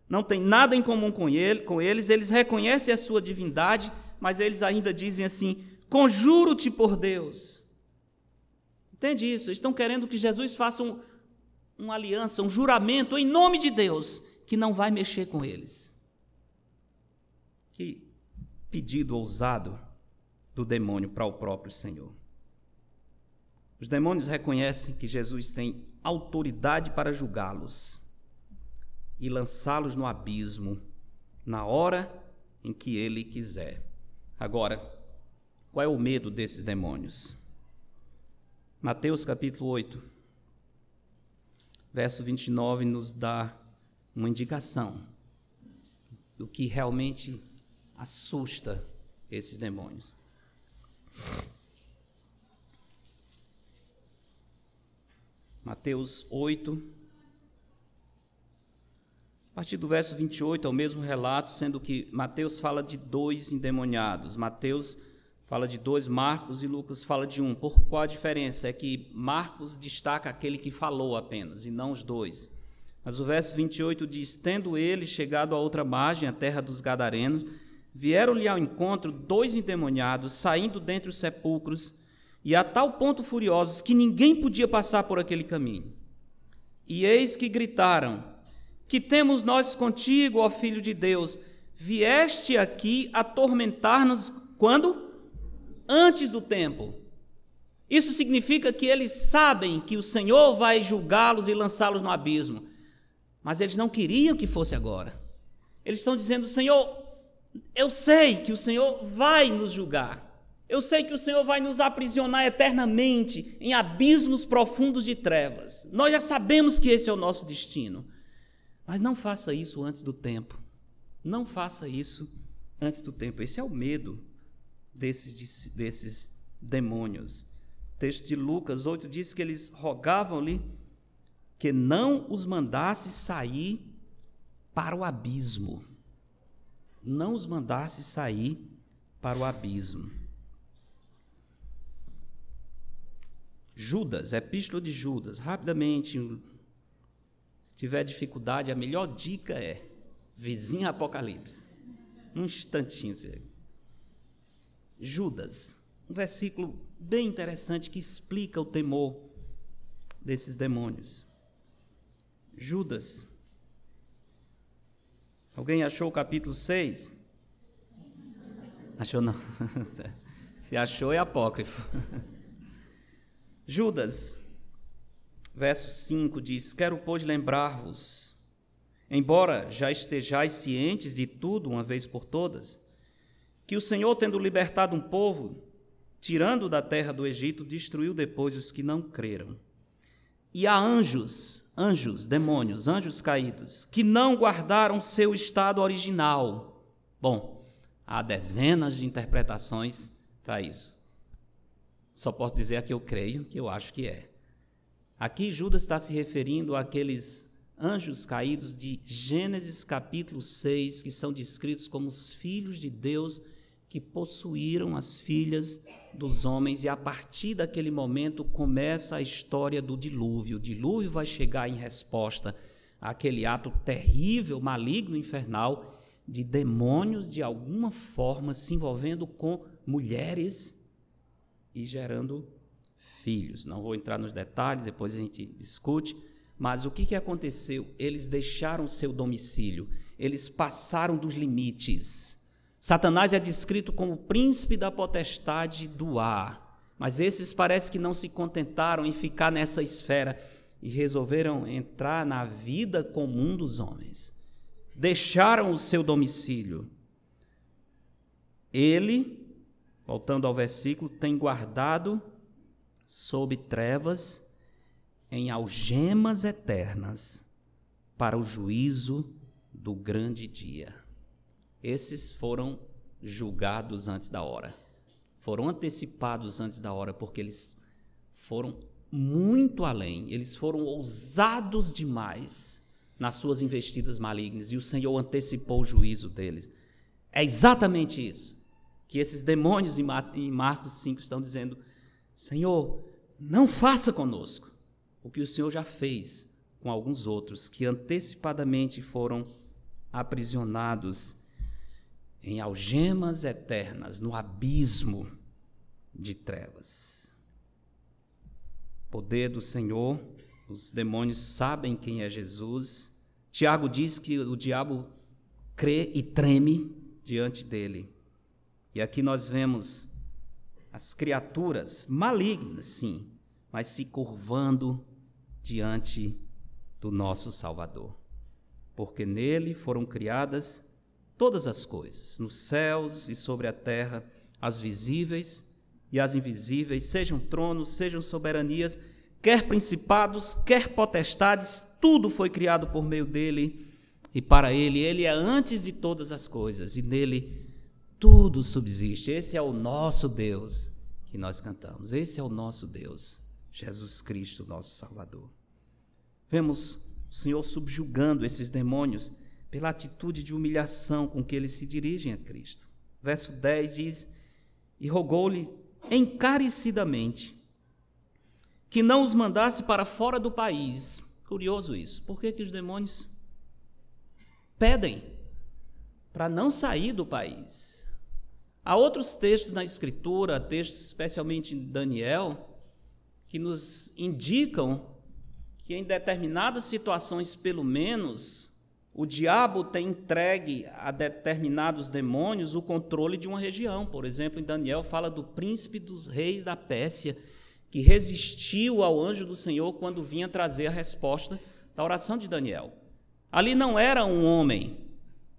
não tem nada em comum com, ele, com eles, eles reconhecem a sua divindade, mas eles ainda dizem assim: conjuro-te por Deus. Entende isso? Estão querendo que Jesus faça um, uma aliança, um juramento em nome de Deus, que não vai mexer com eles. Que pedido ousado do demônio para o próprio Senhor. Os demônios reconhecem que Jesus tem autoridade para julgá-los e lançá-los no abismo na hora em que ele quiser. Agora, qual é o medo desses demônios? Mateus capítulo 8, verso 29 nos dá uma indicação do que realmente assusta esses demônios. Mateus 8, a partir do verso 28 é o mesmo relato, sendo que Mateus fala de dois endemoniados. Mateus fala de dois, Marcos e Lucas fala de um. Por qual a diferença? É que Marcos destaca aquele que falou apenas, e não os dois. Mas o verso 28 diz: Tendo ele chegado à outra margem, a terra dos Gadarenos, vieram-lhe ao encontro dois endemoniados, saindo dentre os sepulcros, e a tal ponto furiosos que ninguém podia passar por aquele caminho. E eis que gritaram: que temos nós contigo, ó Filho de Deus? Vieste aqui atormentar-nos quando? antes do tempo. Isso significa que eles sabem que o Senhor vai julgá-los e lançá-los no abismo. Mas eles não queriam que fosse agora. Eles estão dizendo: Senhor, eu sei que o Senhor vai nos julgar. Eu sei que o Senhor vai nos aprisionar eternamente em abismos profundos de trevas. Nós já sabemos que esse é o nosso destino. Mas não faça isso antes do tempo. Não faça isso antes do tempo. Esse é o medo desses, desses demônios. O texto de Lucas 8 diz que eles rogavam-lhe que não os mandasse sair para o abismo. Não os mandasse sair para o abismo. Judas, Epístola de Judas, rapidamente, se tiver dificuldade, a melhor dica é vizinho Apocalipse. Um instantinho. Judas, um versículo bem interessante que explica o temor desses demônios. Judas. Alguém achou o capítulo 6? Achou não? Se achou é apócrifo. Judas, verso 5 diz: Quero, pois, lembrar-vos, embora já estejais cientes de tudo uma vez por todas, que o Senhor, tendo libertado um povo, tirando da terra do Egito, destruiu depois os que não creram. E há anjos, anjos, demônios, anjos caídos, que não guardaram seu estado original. Bom, há dezenas de interpretações para isso. Só posso dizer a que eu creio, que eu acho que é. Aqui Judas está se referindo àqueles anjos caídos de Gênesis capítulo 6, que são descritos como os filhos de Deus que possuíram as filhas dos homens, e a partir daquele momento começa a história do dilúvio. O dilúvio vai chegar em resposta àquele ato terrível, maligno, infernal de demônios de alguma forma se envolvendo com mulheres e gerando filhos. Não vou entrar nos detalhes, depois a gente discute. Mas o que, que aconteceu? Eles deixaram seu domicílio, eles passaram dos limites. Satanás é descrito como príncipe da potestade do ar. Mas esses parece que não se contentaram em ficar nessa esfera e resolveram entrar na vida comum dos homens. Deixaram o seu domicílio. Ele voltando ao versículo, tem guardado sob trevas em algemas eternas para o juízo do grande dia. Esses foram julgados antes da hora. Foram antecipados antes da hora porque eles foram muito além, eles foram ousados demais nas suas investidas malignas e o Senhor antecipou o juízo deles. É exatamente isso que esses demônios em Marcos 5 estão dizendo: Senhor, não faça conosco o que o Senhor já fez com alguns outros que antecipadamente foram aprisionados em algemas eternas, no abismo de trevas. Poder do Senhor, os demônios sabem quem é Jesus. Tiago diz que o diabo crê e treme diante dele. E aqui nós vemos as criaturas malignas, sim, mas se curvando diante do nosso Salvador. Porque nele foram criadas todas as coisas, nos céus e sobre a terra, as visíveis e as invisíveis, sejam tronos, sejam soberanias, quer principados, quer potestades, tudo foi criado por meio dele e para ele. Ele é antes de todas as coisas e nele tudo subsiste. Esse é o nosso Deus que nós cantamos. Esse é o nosso Deus, Jesus Cristo, nosso Salvador. Vemos o Senhor subjugando esses demônios pela atitude de humilhação com que eles se dirigem a Cristo. Verso 10 diz: E rogou-lhe encarecidamente que não os mandasse para fora do país. Curioso isso. Por que, que os demônios pedem para não sair do país? Há outros textos na Escritura, textos especialmente em Daniel, que nos indicam que em determinadas situações, pelo menos, o diabo tem entregue a determinados demônios o controle de uma região. Por exemplo, em Daniel fala do príncipe dos reis da Pérsia, que resistiu ao anjo do Senhor quando vinha trazer a resposta da oração de Daniel. Ali não era um homem,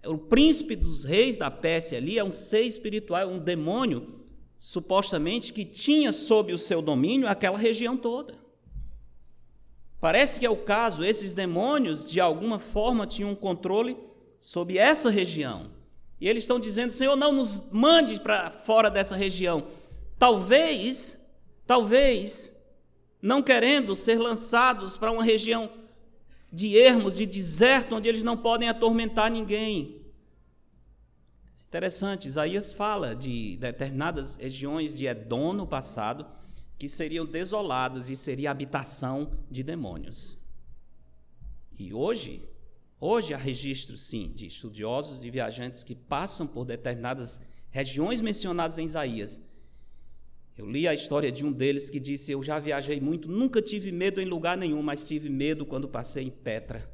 o príncipe dos reis da Pérsia ali é um ser espiritual, um demônio, supostamente, que tinha sob o seu domínio aquela região toda. Parece que é o caso, esses demônios, de alguma forma, tinham um controle sobre essa região. E eles estão dizendo: Senhor, não nos mande para fora dessa região. Talvez, talvez, não querendo ser lançados para uma região de ermos, de deserto, onde eles não podem atormentar ninguém. Interessante, Isaías fala de determinadas regiões de Edom no passado que seriam desolados e seria habitação de demônios. E hoje, hoje há registros, sim, de estudiosos, de viajantes que passam por determinadas regiões mencionadas em Isaías. Eu li a história de um deles que disse: Eu já viajei muito, nunca tive medo em lugar nenhum, mas tive medo quando passei em Petra,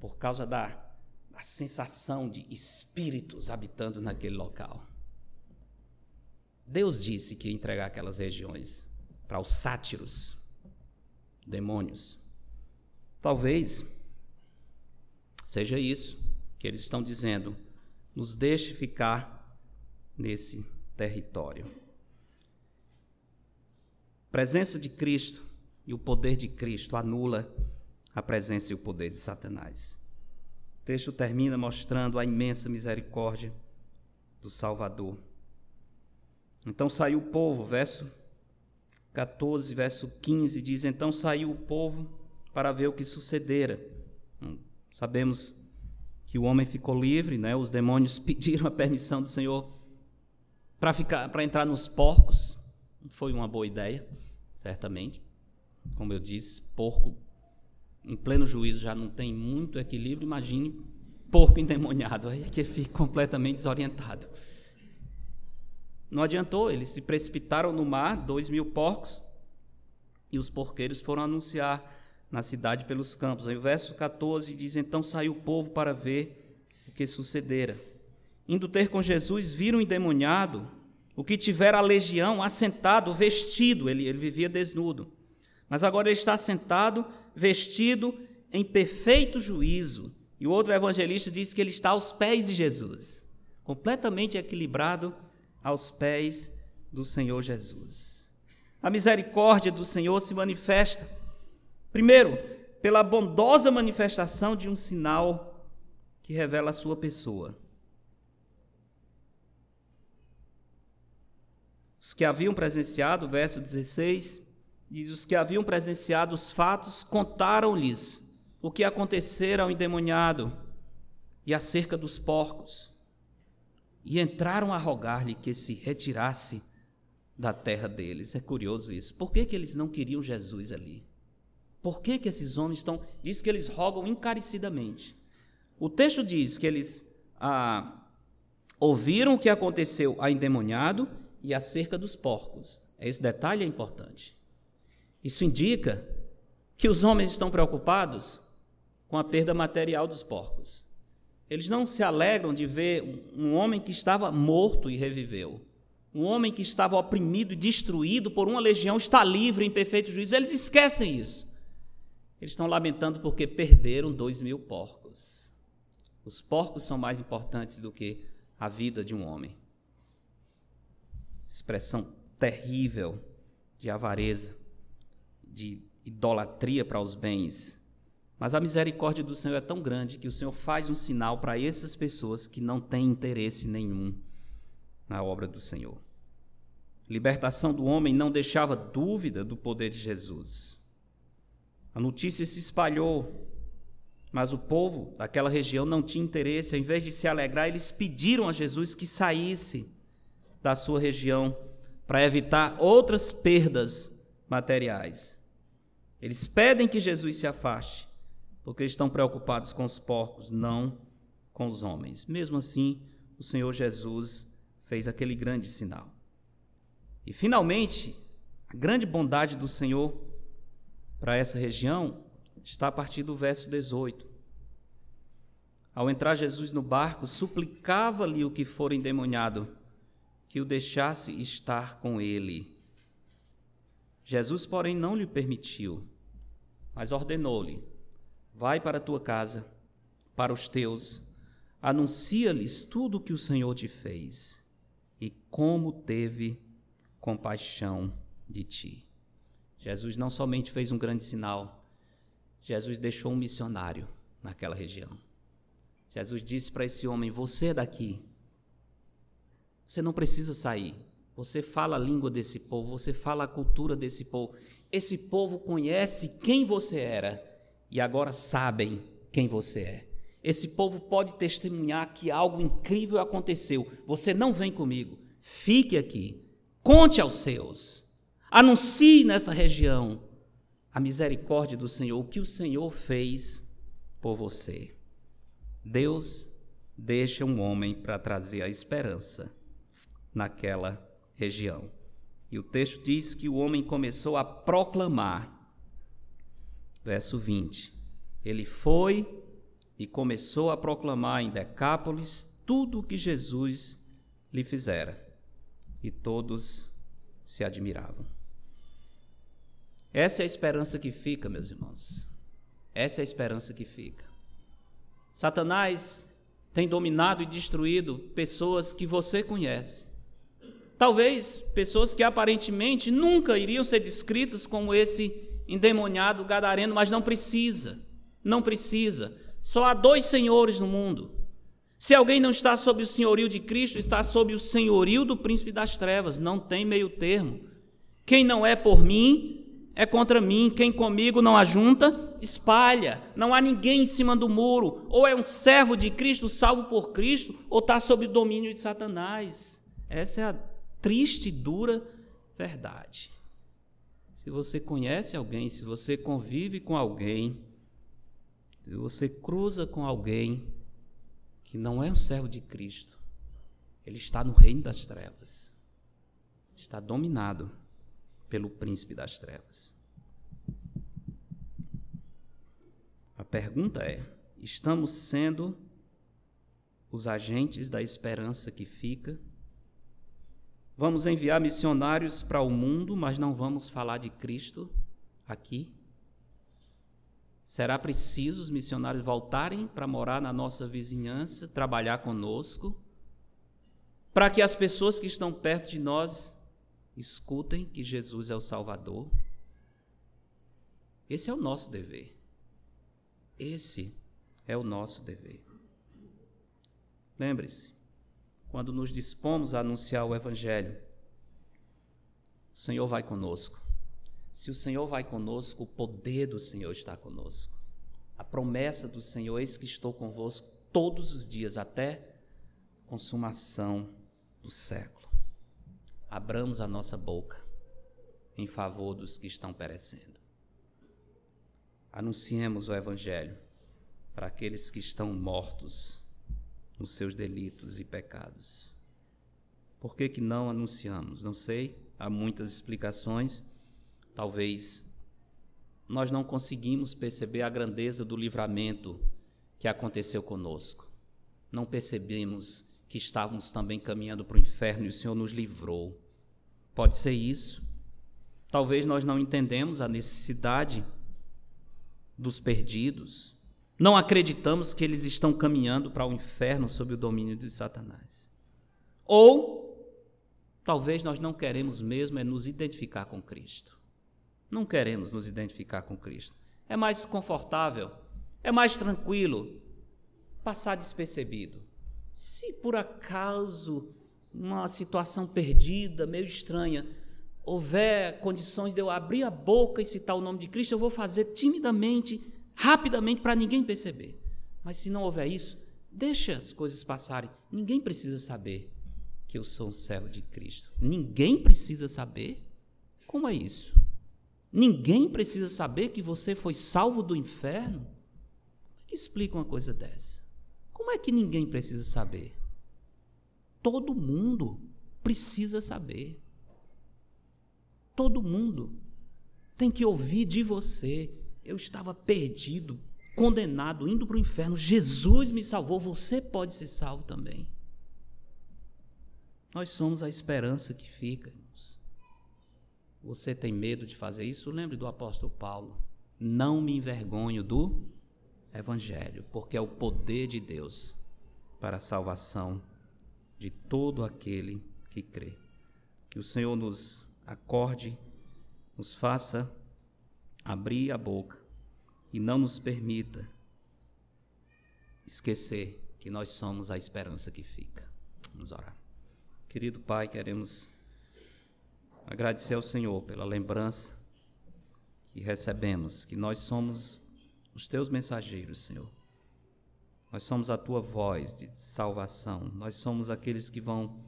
por causa da, da sensação de espíritos habitando naquele local. Deus disse que ia entregar aquelas regiões para os sátiros, demônios. Talvez seja isso que eles estão dizendo, nos deixe ficar nesse território. Presença de Cristo e o poder de Cristo anula a presença e o poder de Satanás. O texto termina mostrando a imensa misericórdia do Salvador. Então saiu o povo, verso 14, verso 15, diz: Então saiu o povo para ver o que sucedera. Hum, sabemos que o homem ficou livre, né? os demônios pediram a permissão do Senhor para ficar, para entrar nos porcos. Foi uma boa ideia, certamente. Como eu disse, porco em pleno juízo já não tem muito equilíbrio. Imagine porco endemoniado, aí é que fica completamente desorientado. Não adiantou, eles se precipitaram no mar, dois mil porcos, e os porqueiros foram anunciar na cidade pelos campos. O verso 14 diz: Então saiu o povo para ver o que sucedera. Indo ter com Jesus, viram o endemoniado, o que tivera a legião, assentado, vestido, ele, ele vivia desnudo. Mas agora ele está sentado, vestido em perfeito juízo. E o outro evangelista diz que ele está aos pés de Jesus, completamente equilibrado aos pés do Senhor Jesus. A misericórdia do Senhor se manifesta, primeiro, pela bondosa manifestação de um sinal que revela a sua pessoa. Os que haviam presenciado, verso 16, diz: Os que haviam presenciado os fatos contaram-lhes o que acontecera ao endemoniado e acerca dos porcos e entraram a rogar-lhe que se retirasse da terra deles. É curioso isso. Por que, que eles não queriam Jesus ali? Por que, que esses homens estão. Diz que eles rogam encarecidamente. O texto diz que eles ah, ouviram o que aconteceu a endemoniado e acerca dos porcos. Esse detalhe é importante. Isso indica que os homens estão preocupados com a perda material dos porcos. Eles não se alegram de ver um homem que estava morto e reviveu. Um homem que estava oprimido e destruído por uma legião está livre em perfeito juízo. Eles esquecem isso. Eles estão lamentando porque perderam dois mil porcos. Os porcos são mais importantes do que a vida de um homem. Expressão terrível de avareza, de idolatria para os bens mas a misericórdia do Senhor é tão grande que o Senhor faz um sinal para essas pessoas que não têm interesse nenhum na obra do Senhor. Libertação do homem não deixava dúvida do poder de Jesus. A notícia se espalhou, mas o povo daquela região não tinha interesse. Ao invés de se alegrar, eles pediram a Jesus que saísse da sua região para evitar outras perdas materiais. Eles pedem que Jesus se afaste porque estão preocupados com os porcos, não com os homens. Mesmo assim, o Senhor Jesus fez aquele grande sinal. E finalmente, a grande bondade do Senhor para essa região está a partir do verso 18. Ao entrar Jesus no barco, suplicava-lhe o que for endemoniado que o deixasse estar com ele. Jesus, porém, não lhe permitiu, mas ordenou-lhe: Vai para a tua casa, para os teus, anuncia-lhes tudo o que o Senhor te fez e como teve compaixão de ti. Jesus não somente fez um grande sinal, Jesus deixou um missionário naquela região. Jesus disse para esse homem: Você é daqui. Você não precisa sair. Você fala a língua desse povo, você fala a cultura desse povo. Esse povo conhece quem você era e agora sabem quem você é. Esse povo pode testemunhar que algo incrível aconteceu. Você não vem comigo. Fique aqui. Conte aos seus. Anuncie nessa região a misericórdia do Senhor, o que o Senhor fez por você. Deus deixa um homem para trazer a esperança naquela região. E o texto diz que o homem começou a proclamar. Verso 20. Ele foi e começou a proclamar em Decápolis tudo o que Jesus lhe fizera. E todos se admiravam. Essa é a esperança que fica, meus irmãos. Essa é a esperança que fica. Satanás tem dominado e destruído pessoas que você conhece. Talvez pessoas que aparentemente nunca iriam ser descritas como esse endemoniado gadareno, mas não precisa. Não precisa. Só há dois senhores no mundo. Se alguém não está sob o senhorio de Cristo, está sob o senhorio do príncipe das trevas, não tem meio termo. Quem não é por mim, é contra mim. Quem comigo não ajunta, espalha. Não há ninguém em cima do muro. Ou é um servo de Cristo, salvo por Cristo, ou está sob o domínio de Satanás. Essa é a triste e dura verdade. Se você conhece alguém, se você convive com alguém, se você cruza com alguém que não é um servo de Cristo, ele está no reino das trevas, está dominado pelo príncipe das trevas. A pergunta é: estamos sendo os agentes da esperança que fica? Vamos enviar missionários para o mundo, mas não vamos falar de Cristo aqui? Será preciso os missionários voltarem para morar na nossa vizinhança, trabalhar conosco, para que as pessoas que estão perto de nós escutem que Jesus é o Salvador? Esse é o nosso dever. Esse é o nosso dever. Lembre-se, quando nos dispomos a anunciar o Evangelho, o Senhor vai conosco. Se o Senhor vai conosco, o poder do Senhor está conosco. A promessa do Senhor, eis que estou convosco todos os dias, até consumação do século. Abramos a nossa boca em favor dos que estão perecendo. Anunciemos o Evangelho para aqueles que estão mortos nos seus delitos e pecados. Por que, que não anunciamos? Não sei, há muitas explicações. Talvez nós não conseguimos perceber a grandeza do livramento que aconteceu conosco. Não percebemos que estávamos também caminhando para o inferno e o Senhor nos livrou. Pode ser isso. Talvez nós não entendemos a necessidade dos perdidos. Não acreditamos que eles estão caminhando para o inferno sob o domínio de Satanás. Ou talvez nós não queremos mesmo é nos identificar com Cristo não queremos nos identificar com Cristo. É mais confortável, é mais tranquilo passar despercebido. Se por acaso uma situação perdida, meio estranha, houver condições de eu abrir a boca e citar o nome de Cristo, eu vou fazer timidamente, rapidamente, para ninguém perceber. Mas se não houver isso, deixa as coisas passarem. Ninguém precisa saber que eu sou um servo de Cristo. Ninguém precisa saber. Como é isso? Ninguém precisa saber que você foi salvo do inferno? Como é que explica uma coisa dessa? Como é que ninguém precisa saber? Todo mundo precisa saber. Todo mundo tem que ouvir de você. Eu estava perdido, condenado, indo para o inferno. Jesus me salvou, você pode ser salvo também. Nós somos a esperança que fica. Você tem medo de fazer isso? Lembre do apóstolo Paulo. Não me envergonho do Evangelho, porque é o poder de Deus para a salvação de todo aquele que crê. Que o Senhor nos acorde, nos faça abrir a boca e não nos permita esquecer que nós somos a esperança que fica. Vamos orar. Querido Pai, queremos agradecer ao Senhor pela lembrança que recebemos, que nós somos os teus mensageiros, Senhor. Nós somos a tua voz de salvação, nós somos aqueles que vão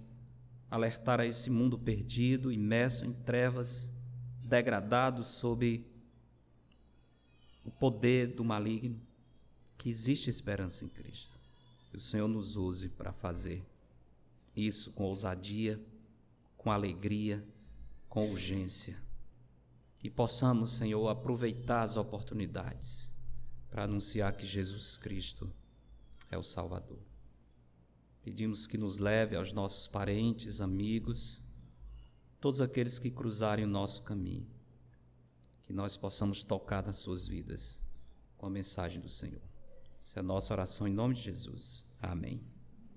alertar a esse mundo perdido, imerso em trevas, degradado sob o poder do maligno, que existe esperança em Cristo. Que o Senhor nos use para fazer isso com ousadia, com alegria, com urgência. E possamos, Senhor, aproveitar as oportunidades para anunciar que Jesus Cristo é o Salvador. Pedimos que nos leve aos nossos parentes, amigos, todos aqueles que cruzarem o nosso caminho, que nós possamos tocar nas suas vidas com a mensagem do Senhor. Essa é a nossa oração em nome de Jesus. Amém.